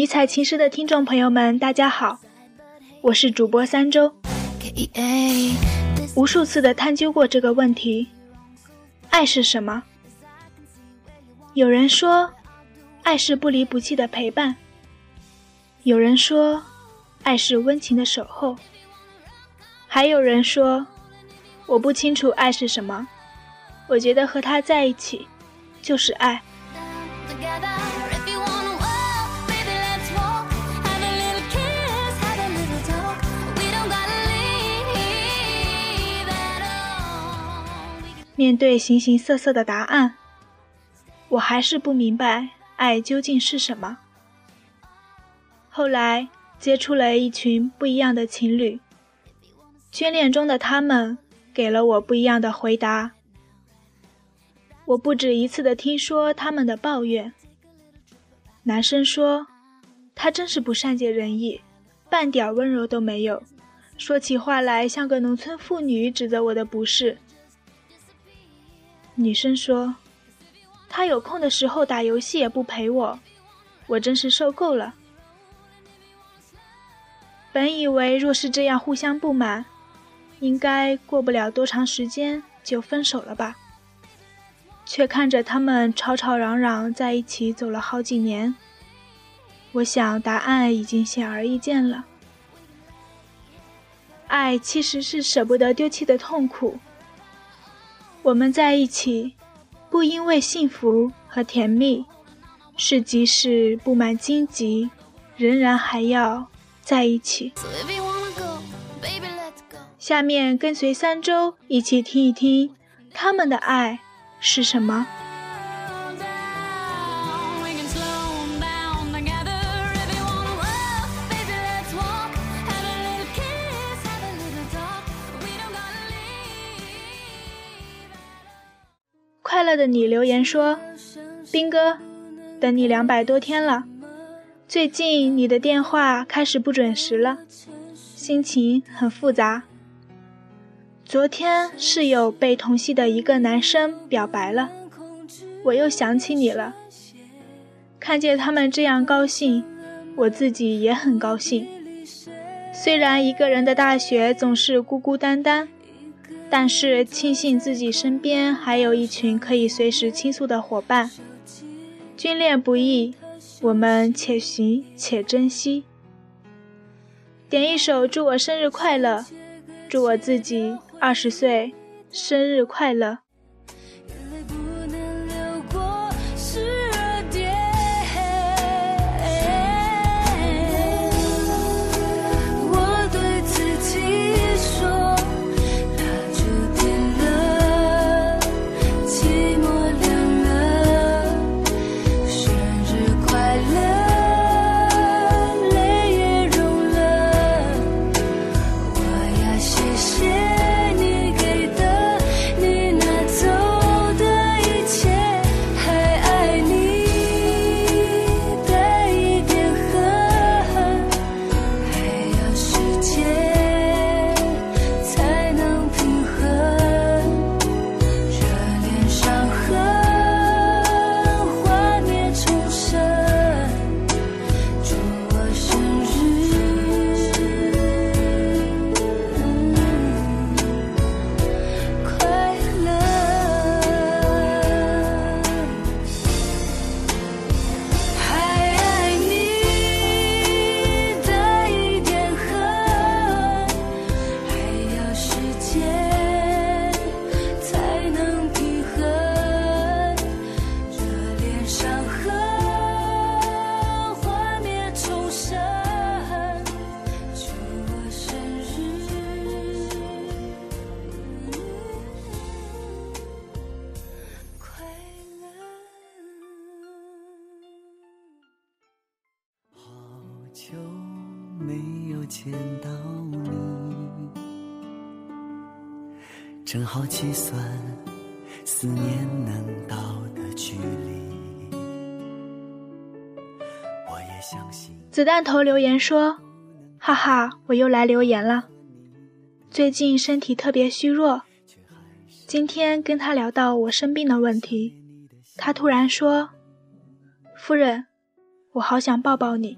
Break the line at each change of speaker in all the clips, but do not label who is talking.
迷彩情诗的听众朋友们，大家好，我是主播三周。无数次的探究过这个问题：爱是什么？有人说，爱是不离不弃的陪伴；有人说，爱是温情的守候；还有人说，我不清楚爱是什么。我觉得和他在一起，就是爱。面对形形色色的答案，我还是不明白爱究竟是什么。后来接触了一群不一样的情侣，眷恋中的他们给了我不一样的回答。我不止一次的听说他们的抱怨。男生说：“他真是不善解人意，半点温柔都没有，说起话来像个农村妇女，指责我的不是。”女生说：“他有空的时候打游戏也不陪我，我真是受够了。”本以为若是这样互相不满，应该过不了多长时间就分手了吧，却看着他们吵吵嚷嚷在一起走了好几年，我想答案已经显而易见了。爱其实是舍不得丢弃的痛苦。我们在一起，不因为幸福和甜蜜，是即使布满荆棘，仍然还要在一起。下面跟随三周一起听一听，他们的爱是什么。快乐的你留言说：“兵哥，等你两百多天了，最近你的电话开始不准时了，心情很复杂。昨天室友被同系的一个男生表白了，我又想起你了。看见他们这样高兴，我自己也很高兴。虽然一个人的大学总是孤孤单单。”但是庆幸自己身边还有一群可以随时倾诉的伙伴。军恋不易，我们且行且珍惜。点一首《祝我生日快乐》，祝我自己二十岁生日快乐。见到你，正好计算思念能到的距离。我也相信。子弹头留言说：“哈哈，我又来留言了。最近身体特别虚弱，今天跟他聊到我生病的问题，他突然说：‘夫人，我好想抱抱你。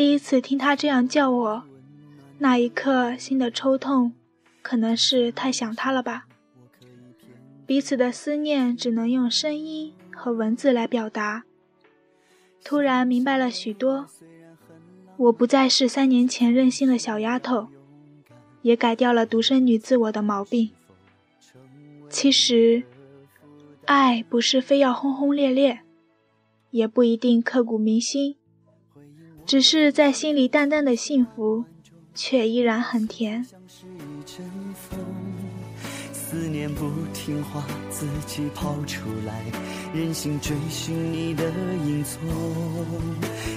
第一次听他这样叫我，那一刻心的抽痛，可能是太想他了吧。彼此的思念只能用声音和文字来表达。突然明白了许多，我不再是三年前任性的小丫头，也改掉了独生女自我的毛病。其实，爱不是非要轰轰烈烈，也不一定刻骨铭心，只是在心里淡淡的幸福，却依然很甜。思念不听话，自己跑出来，任性追寻你的影踪。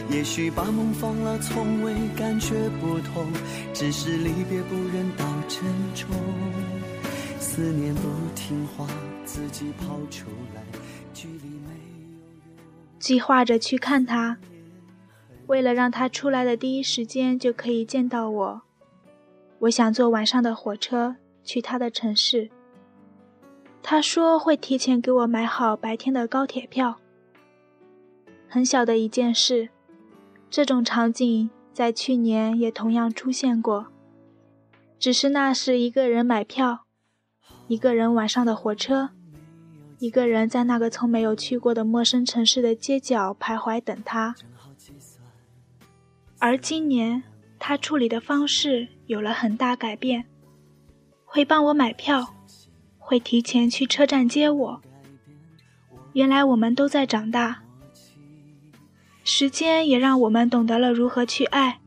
也许把梦放了，从未感觉不同，只是离别不忍到珍重。思念不听话，自己跑出来，距离没有用。计划着去看他，为了让他出来的第一时间就可以见到我，我想坐晚上的火车去他的城市。他说会提前给我买好白天的高铁票。很小的一件事，这种场景在去年也同样出现过，只是那是一个人买票，一个人晚上的火车，一个人在那个从没有去过的陌生城市的街角徘徊等他。而今年，他处理的方式有了很大改变，会帮我买票。会提前去车站接我。原来我们都在长大，时间也让我们懂得了如何去爱。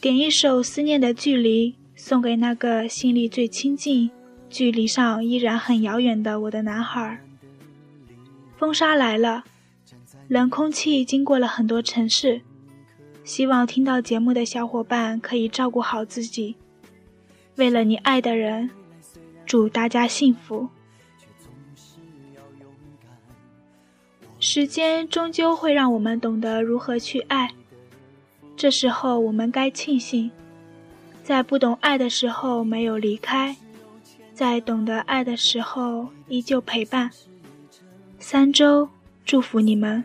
点一首《思念的距离》，送给那个心里最亲近、距离上依然很遥远的我的男孩。风沙来了，冷空气经过了很多城市。希望听到节目的小伙伴可以照顾好自己，为了你爱的人。祝大家幸福。时间终究会让我们懂得如何去爱，这时候我们该庆幸，在不懂爱的时候没有离开，在懂得爱的时候依旧陪伴。三周，祝福你们。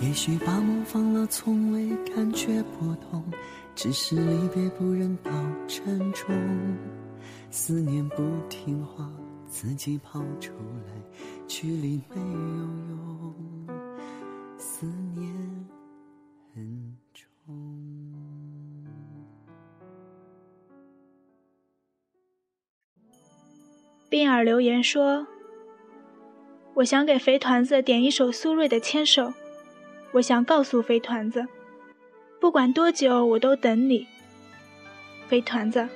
也许把梦放了，从未感觉不同，只是离别不忍到沉重。思念不听话，自己跑出来，距离没有用，思念很重。
冰儿留言说。我想给肥团子点一首苏芮的《牵手》，我想告诉肥团子，不管多久我都等你。肥团子，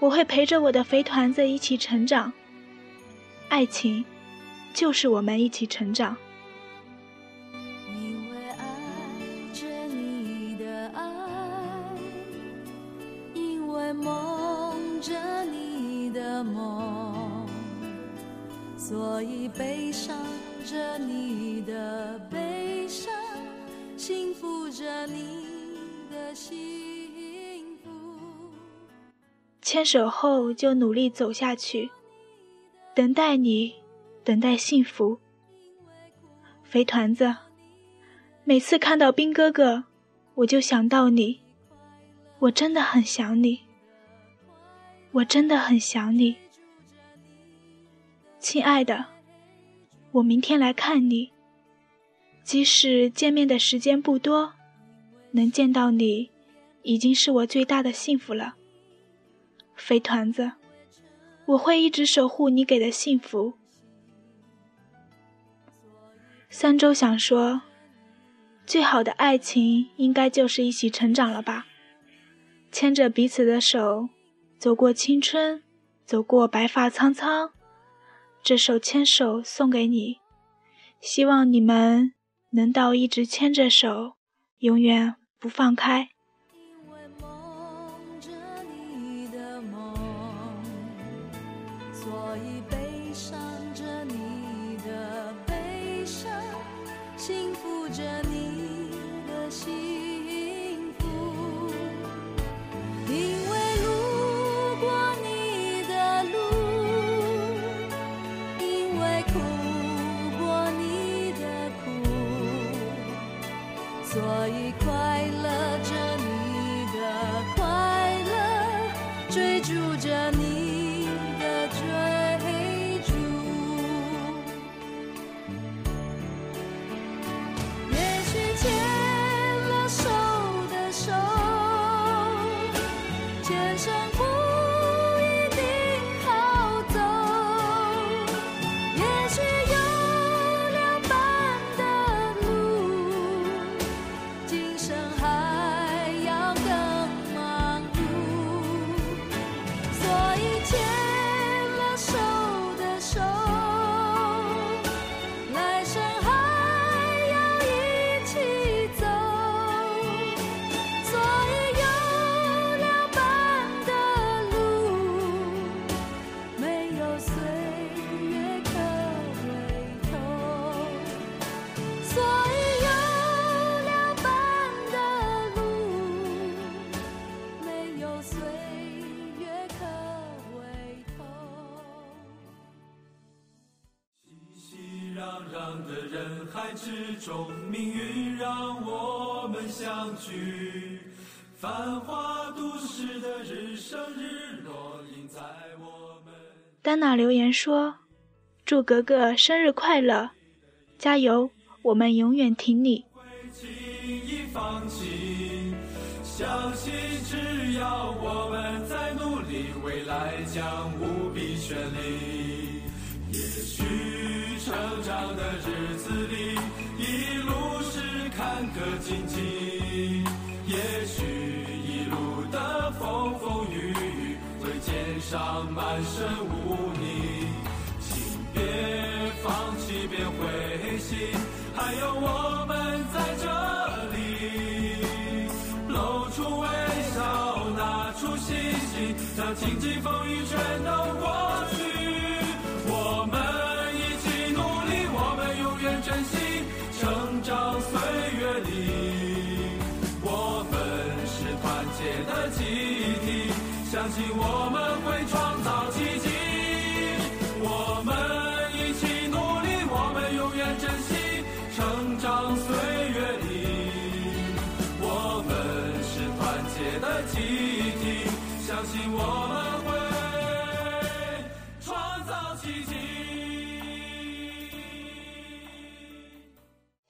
我会陪着我的肥团子一起成长。爱情，就是我们一起成长。
因为爱着你的爱，因为梦着你的梦。所以悲伤着你的，幸福着你的幸福。
牵手后就努力走下去，等待你，等待幸福。肥团子，每次看到兵哥哥，我就想到你，我真的很想你，我真的很想你。亲爱的，我明天来看你。即使见面的时间不多，能见到你，已经是我最大的幸福了。肥团子，我会一直守护你给的幸福。三周想说，最好的爱情应该就是一起成长了吧，牵着彼此的手，走过青春，走过白发苍苍，这首牵手送给你，希望你们。能到一直牵着手，永远不放开。
不
中，命运让我们相聚。繁华都市的日升日落，印在我们。
丹娜留言说：“祝格格生日快乐，加油，我们永远挺你。
相信只要我们在努力，未来将无比绚丽。也许成长的日子荆棘，也许一路的风风雨雨，会肩上满身污泥。请别放弃，别灰心，还有我们在这里。露出微笑，拿出信心，让荆棘风雨全都过去。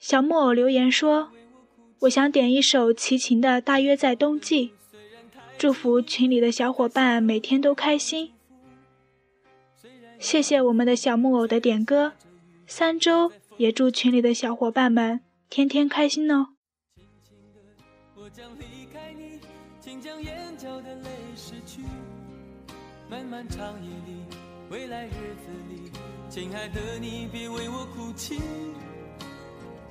小木偶留言说：“我想点一首齐秦的《大约在冬季》，祝福群里的小伙伴每天都开心。”谢谢我们的小木偶的点歌，三周也祝群里的小伙伴们天天开心哦。
漫漫长夜里，未来日子里，亲爱的你别为我哭泣。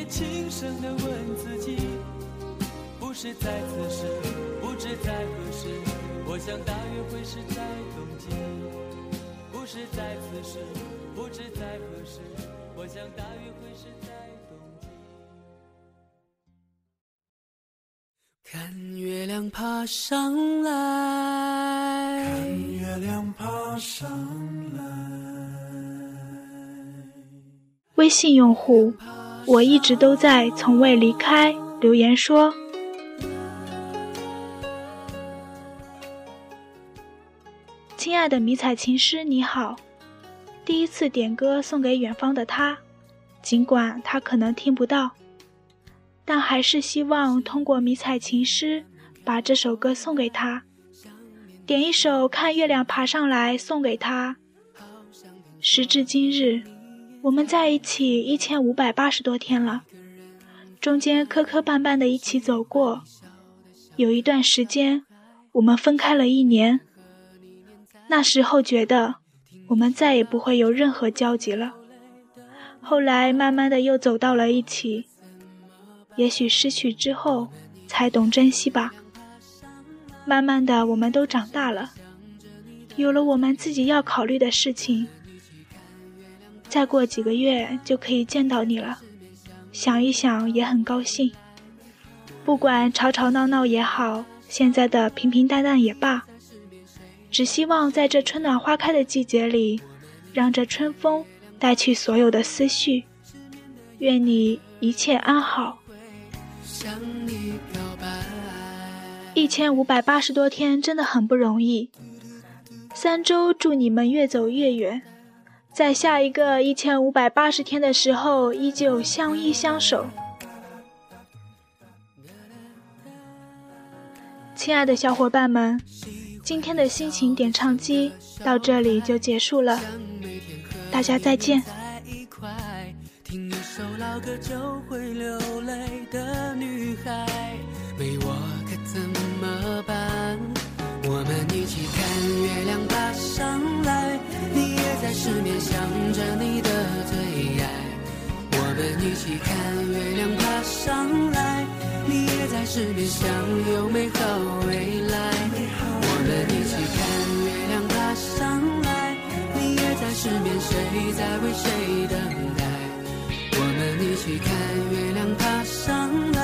也轻声地问自己。不是在此时，不知在何时，我想大约会是在冬季。不是在此时，不知在何时，我想大约会是在冬季。看月亮爬上来，
看月亮爬上来。
微信用户，我一直都在，从未离开。留言说：“亲爱的迷彩情诗，你好，第一次点歌送给远方的他，尽管他可能听不到。”但还是希望通过迷彩情诗把这首歌送给他，点一首《看月亮爬上来》送给他。时至今日，我们在一起一千五百八十多天了，中间磕磕绊绊的一起走过，有一段时间我们分开了一年。那时候觉得我们再也不会有任何交集了，后来慢慢的又走到了一起。也许失去之后才懂珍惜吧。慢慢的，我们都长大了，有了我们自己要考虑的事情。再过几个月就可以见到你了，想一想也很高兴。不管吵吵闹闹也好，现在的平平淡淡也罢，只希望在这春暖花开的季节里，让这春风带去所有的思绪。愿你一切安好。向你告白。一千五百八十多天真的很不容易。三周，祝你们越走越远，在下一个一千五百八十天的时候，依旧相依相守。亲爱的小伙伴们，今天的心情点唱机到这里就结束了，大家再见。首老歌就会流泪的女孩，没我可怎么办？我们一起看月亮爬上来，在失眠想着你的最爱。我们一起看月亮爬上来，你也在失眠想有美好未来。我们一起看月亮爬上来，你也在失眠，谁在为谁等待？我们一起看月亮爬上来，